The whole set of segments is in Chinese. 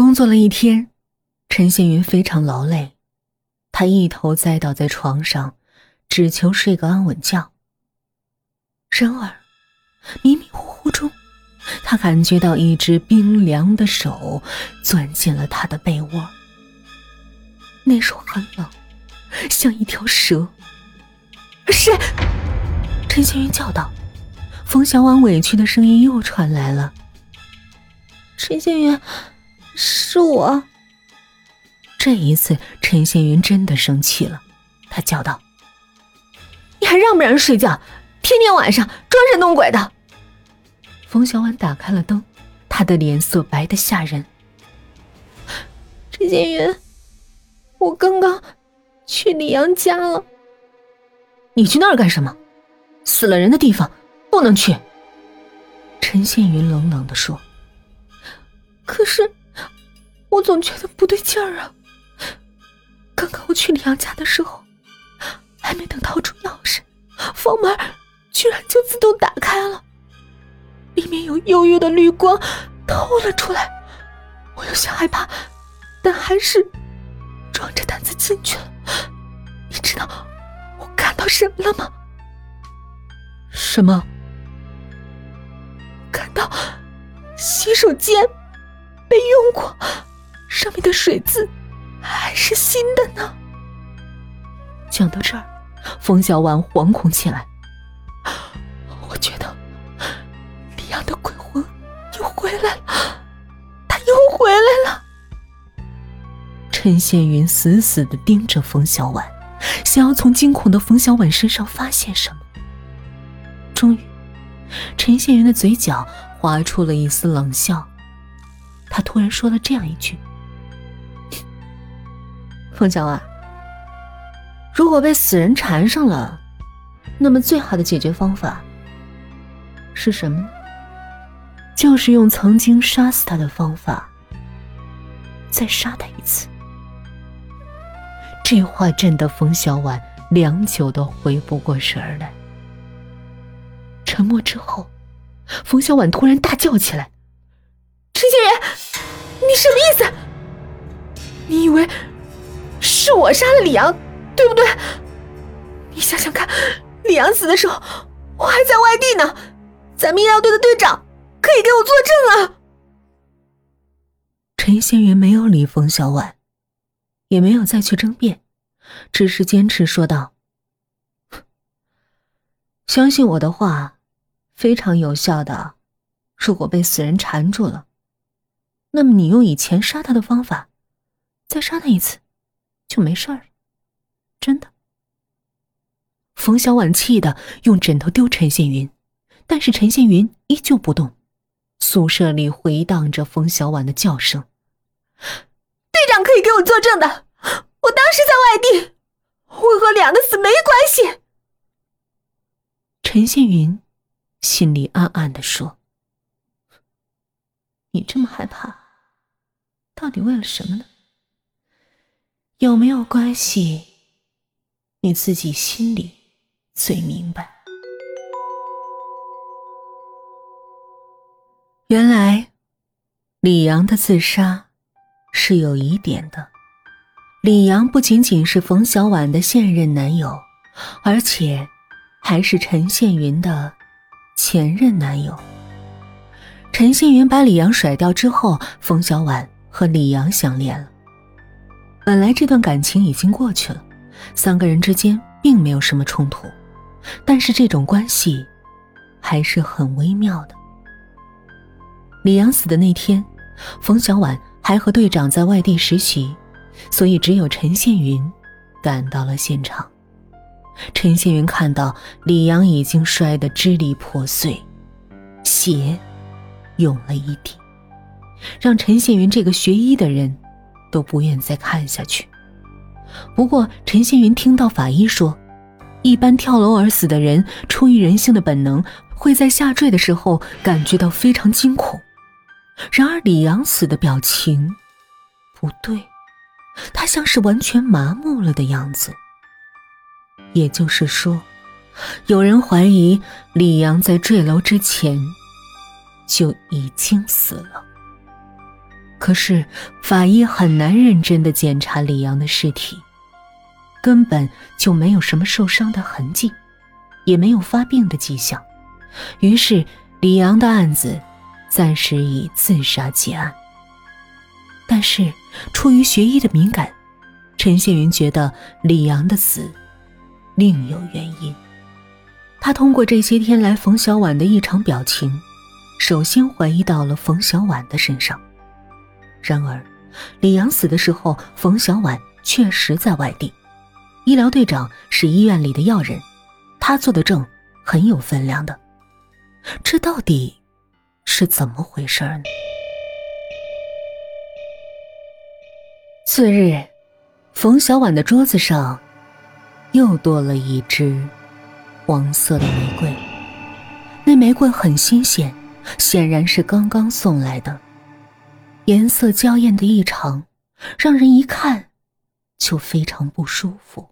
工作了一天，陈星云非常劳累，他一头栽倒在床上，只求睡个安稳觉。然而，迷迷糊糊中，他感觉到一只冰凉的手钻进了他的被窝。那手很冷，像一条蛇。谁？陈星云叫道。冯小婉委屈的声音又传来了。陈星云，是我。这一次，陈宪云真的生气了，他叫道：“你还让不让人睡觉？天天晚上装神弄鬼的。”冯小婉打开了灯，她的脸色白的吓人。陈宪云，我刚刚去李阳家了。你去那儿干什么？死了人的地方不能去。陈宪云冷冷的说。可是，我总觉得不对劲儿啊。刚刚我去李阳家的时候，还没等掏出钥匙，房门居然就自动打开了，里面有幽幽的绿光透了出来。我有些害怕，但还是壮着胆子进去了。你知道我看到什么了吗？什么？看到洗手间被用过，上面的水渍还是新的呢。讲到这儿，冯小婉惶恐起来。我觉得李阳的鬼魂又回来了，他又回来了。陈宪云死死的盯着冯小婉，想要从惊恐的冯小婉身上发现什么。终于，陈宪云的嘴角划出了一丝冷笑，他突然说了这样一句：“冯小婉，如果被死人缠上了，那么最好的解决方法是什么呢？就是用曾经杀死他的方法，再杀他一次。”这话震得冯小婉良久都回不过神来。沉默之后，冯小婉突然大叫起来：“陈建元，你什么意思？你以为是我杀了李阳，对不对？你想想看，李阳死的时候，我还在外地呢。咱们医疗队的队长可以给我作证啊。”陈先云没有理冯小婉，也没有再去争辩，只是坚持说道：“相信我的话。”非常有效的。如果被死人缠住了，那么你用以前杀他的方法，再杀他一次，就没事儿了。真的。冯小婉气的用枕头丢陈宪云，但是陈宪云依旧不动。宿舍里回荡着冯小婉的叫声：“队长可以给我作证的，我当时在外地，我和两个死没关系。”陈宪云。心里暗暗的说：“你这么害怕，到底为了什么呢？有没有关系？你自己心里最明白。原来，李阳的自杀是有疑点的。李阳不仅仅是冯小婉的现任男友，而且还是陈宪云的。”前任男友陈信云把李阳甩掉之后，冯小婉和李阳相恋了。本来这段感情已经过去了，三个人之间并没有什么冲突，但是这种关系还是很微妙的。李阳死的那天，冯小婉还和队长在外地实习，所以只有陈宪云赶到了现场。陈宪云看到李阳已经摔得支离破碎，血涌了一地，让陈宪云这个学医的人都不愿再看下去。不过，陈新云听到法医说，一般跳楼而死的人出于人性的本能，会在下坠的时候感觉到非常惊恐。然而，李阳死的表情不对，他像是完全麻木了的样子。也就是说，有人怀疑李阳在坠楼之前就已经死了。可是法医很难认真的检查李阳的尸体，根本就没有什么受伤的痕迹，也没有发病的迹象。于是李阳的案子暂时以自杀结案。但是出于学医的敏感，陈宪云觉得李阳的死另有原因。他通过这些天来冯小婉的异常表情，首先怀疑到了冯小婉的身上。然而，李阳死的时候，冯小婉确实在外地。医疗队长是医院里的要人，他做的证很有分量的。这到底是怎么回事呢？次日，冯小婉的桌子上又多了一只黄色的玫瑰。那玫瑰很新鲜，显然是刚刚送来的。颜色娇艳的异常，让人一看就非常不舒服。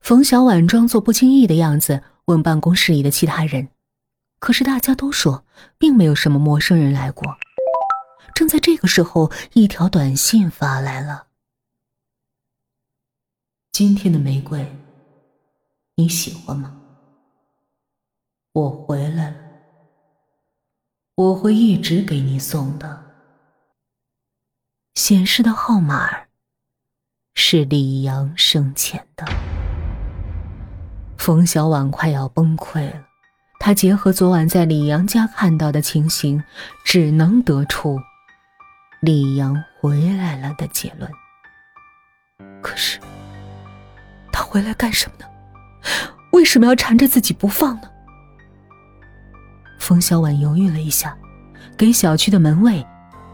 冯小婉装作不经意的样子，问办公室里的其他人，可是大家都说并没有什么陌生人来过。正在这个时候，一条短信发来了：“今天的玫瑰，你喜欢吗？我回来了，我会一直给你送的。”显示的号码是李阳生前的。冯小婉快要崩溃了，她结合昨晚在李阳家看到的情形，只能得出李阳回来了的结论。可是，他回来干什么呢？为什么要缠着自己不放呢？冯小婉犹豫了一下，给小区的门卫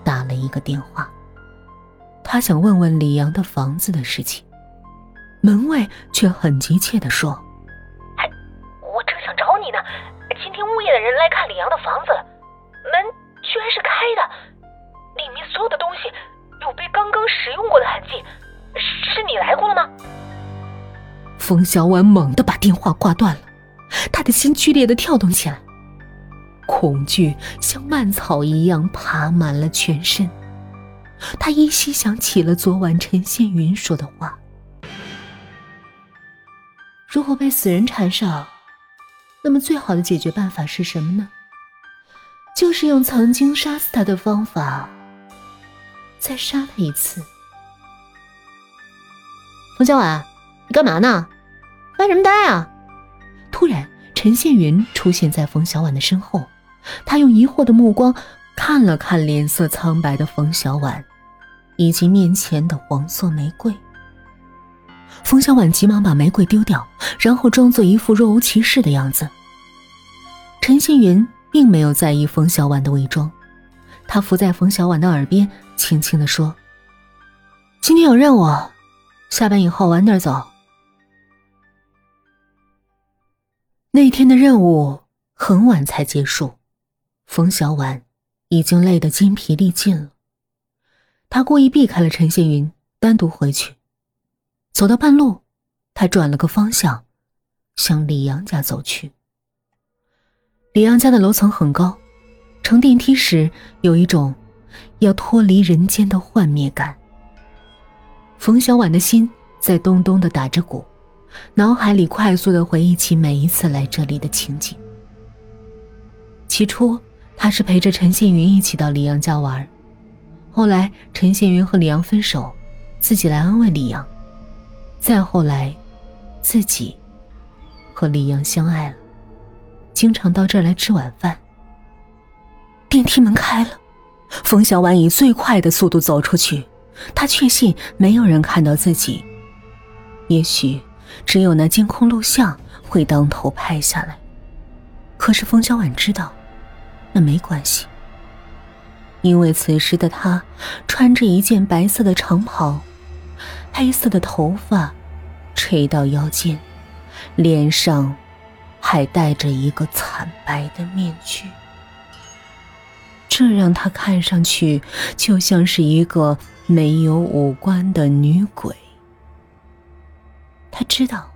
打了一个电话。他想问问李阳的房子的事情，门卫却很急切的说：“哎，我正想找你呢。今天物业的人来看李阳的房子了，门居然是开的，里面所有的东西有被刚刚使用过的痕迹。是你来过了吗？”冯小婉猛地把电话挂断了，他的心剧烈的跳动起来，恐惧像蔓草一样爬满了全身。他依稀想起了昨晚陈宪云说的话：“如果被死人缠上，那么最好的解决办法是什么呢？就是用曾经杀死他的方法，再杀他一次。”冯小婉，你干嘛呢？发什么呆啊？突然，陈宪云出现在冯小婉的身后，他用疑惑的目光看了看脸色苍白的冯小婉。以及面前的黄色玫瑰，冯小婉急忙把玫瑰丢掉，然后装作一副若无其事的样子。陈新云并没有在意冯小婉的伪装，他伏在冯小婉的耳边，轻轻的说：“今天有任务，下班以后晚点走。”那天的任务很晚才结束，冯小婉已经累得筋疲力尽了。他故意避开了陈宪云，单独回去。走到半路，他转了个方向，向李阳家走去。李阳家的楼层很高，乘电梯时有一种要脱离人间的幻灭感。冯小婉的心在咚咚的打着鼓，脑海里快速的回忆起每一次来这里的情景。起初，他是陪着陈宪云一起到李阳家玩。后来，陈宪云和李阳分手，自己来安慰李阳。再后来，自己和李阳相爱了，经常到这儿来吃晚饭。电梯门开了，冯小婉以最快的速度走出去，她确信没有人看到自己，也许只有那监控录像会当头拍下来。可是冯小婉知道，那没关系。因为此时的他穿着一件白色的长袍，黑色的头发垂到腰间，脸上还戴着一个惨白的面具，这让他看上去就像是一个没有五官的女鬼。他知道，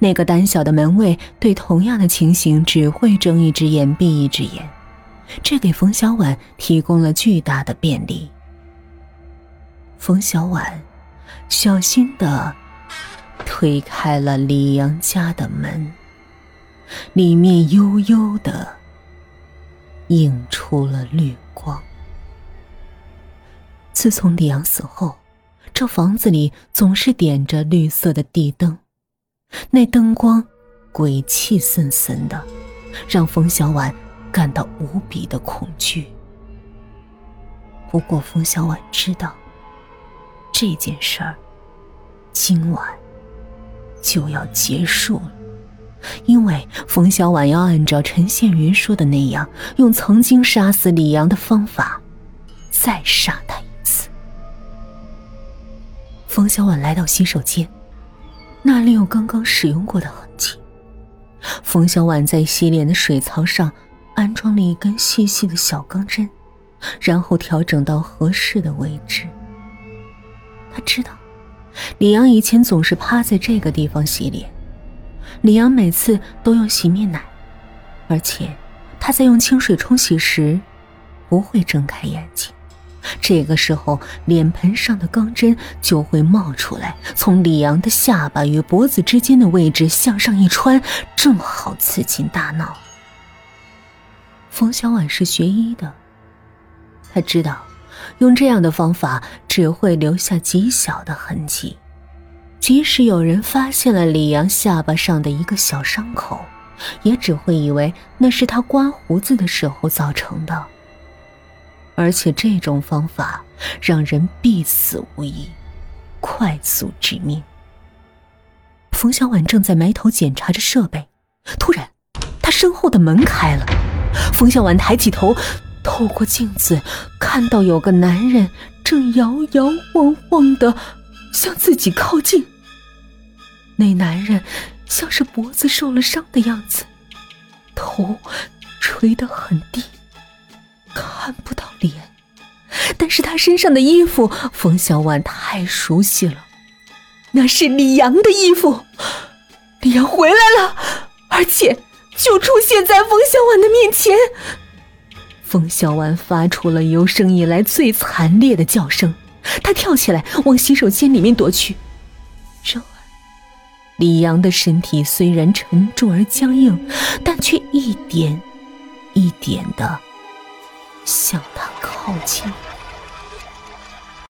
那个胆小的门卫对同样的情形只会睁一只眼闭一只眼。这给冯小婉提供了巨大的便利。冯小婉小心的推开了李阳家的门，里面悠悠的映出了绿光。自从李阳死后，这房子里总是点着绿色的地灯，那灯光鬼气森森的，让冯小婉感到无比的恐惧。不过，冯小婉知道。这件事儿，今晚就要结束了，因为冯小婉要按照陈宪云说的那样，用曾经杀死李阳的方法，再杀他一次。冯小婉来到洗手间，那里有刚刚使用过的痕迹。冯小婉在洗脸的水槽上安装了一根细细的小钢针，然后调整到合适的位置。他知道，李阳以前总是趴在这个地方洗脸。李阳每次都用洗面奶，而且他在用清水冲洗时不会睁开眼睛。这个时候，脸盆上的钢针就会冒出来，从李阳的下巴与脖子之间的位置向上一穿，正好刺进大脑。冯小婉是学医的，他知道。用这样的方法只会留下极小的痕迹，即使有人发现了李阳下巴上的一个小伤口，也只会以为那是他刮胡子的时候造成的。而且这种方法让人必死无疑，快速致命。冯小婉正在埋头检查着设备，突然，她身后的门开了，冯小婉抬起头。透过镜子，看到有个男人正摇摇晃晃的向自己靠近。那男人像是脖子受了伤的样子，头垂得很低，看不到脸。但是他身上的衣服，冯小婉太熟悉了，那是李阳的衣服。李阳回来了，而且就出现在冯小婉的面前。冯小婉发出了有生以来最惨烈的叫声，她跳起来往洗手间里面躲去。然而，李阳的身体虽然沉重而僵硬，但却一点一点的向他靠近。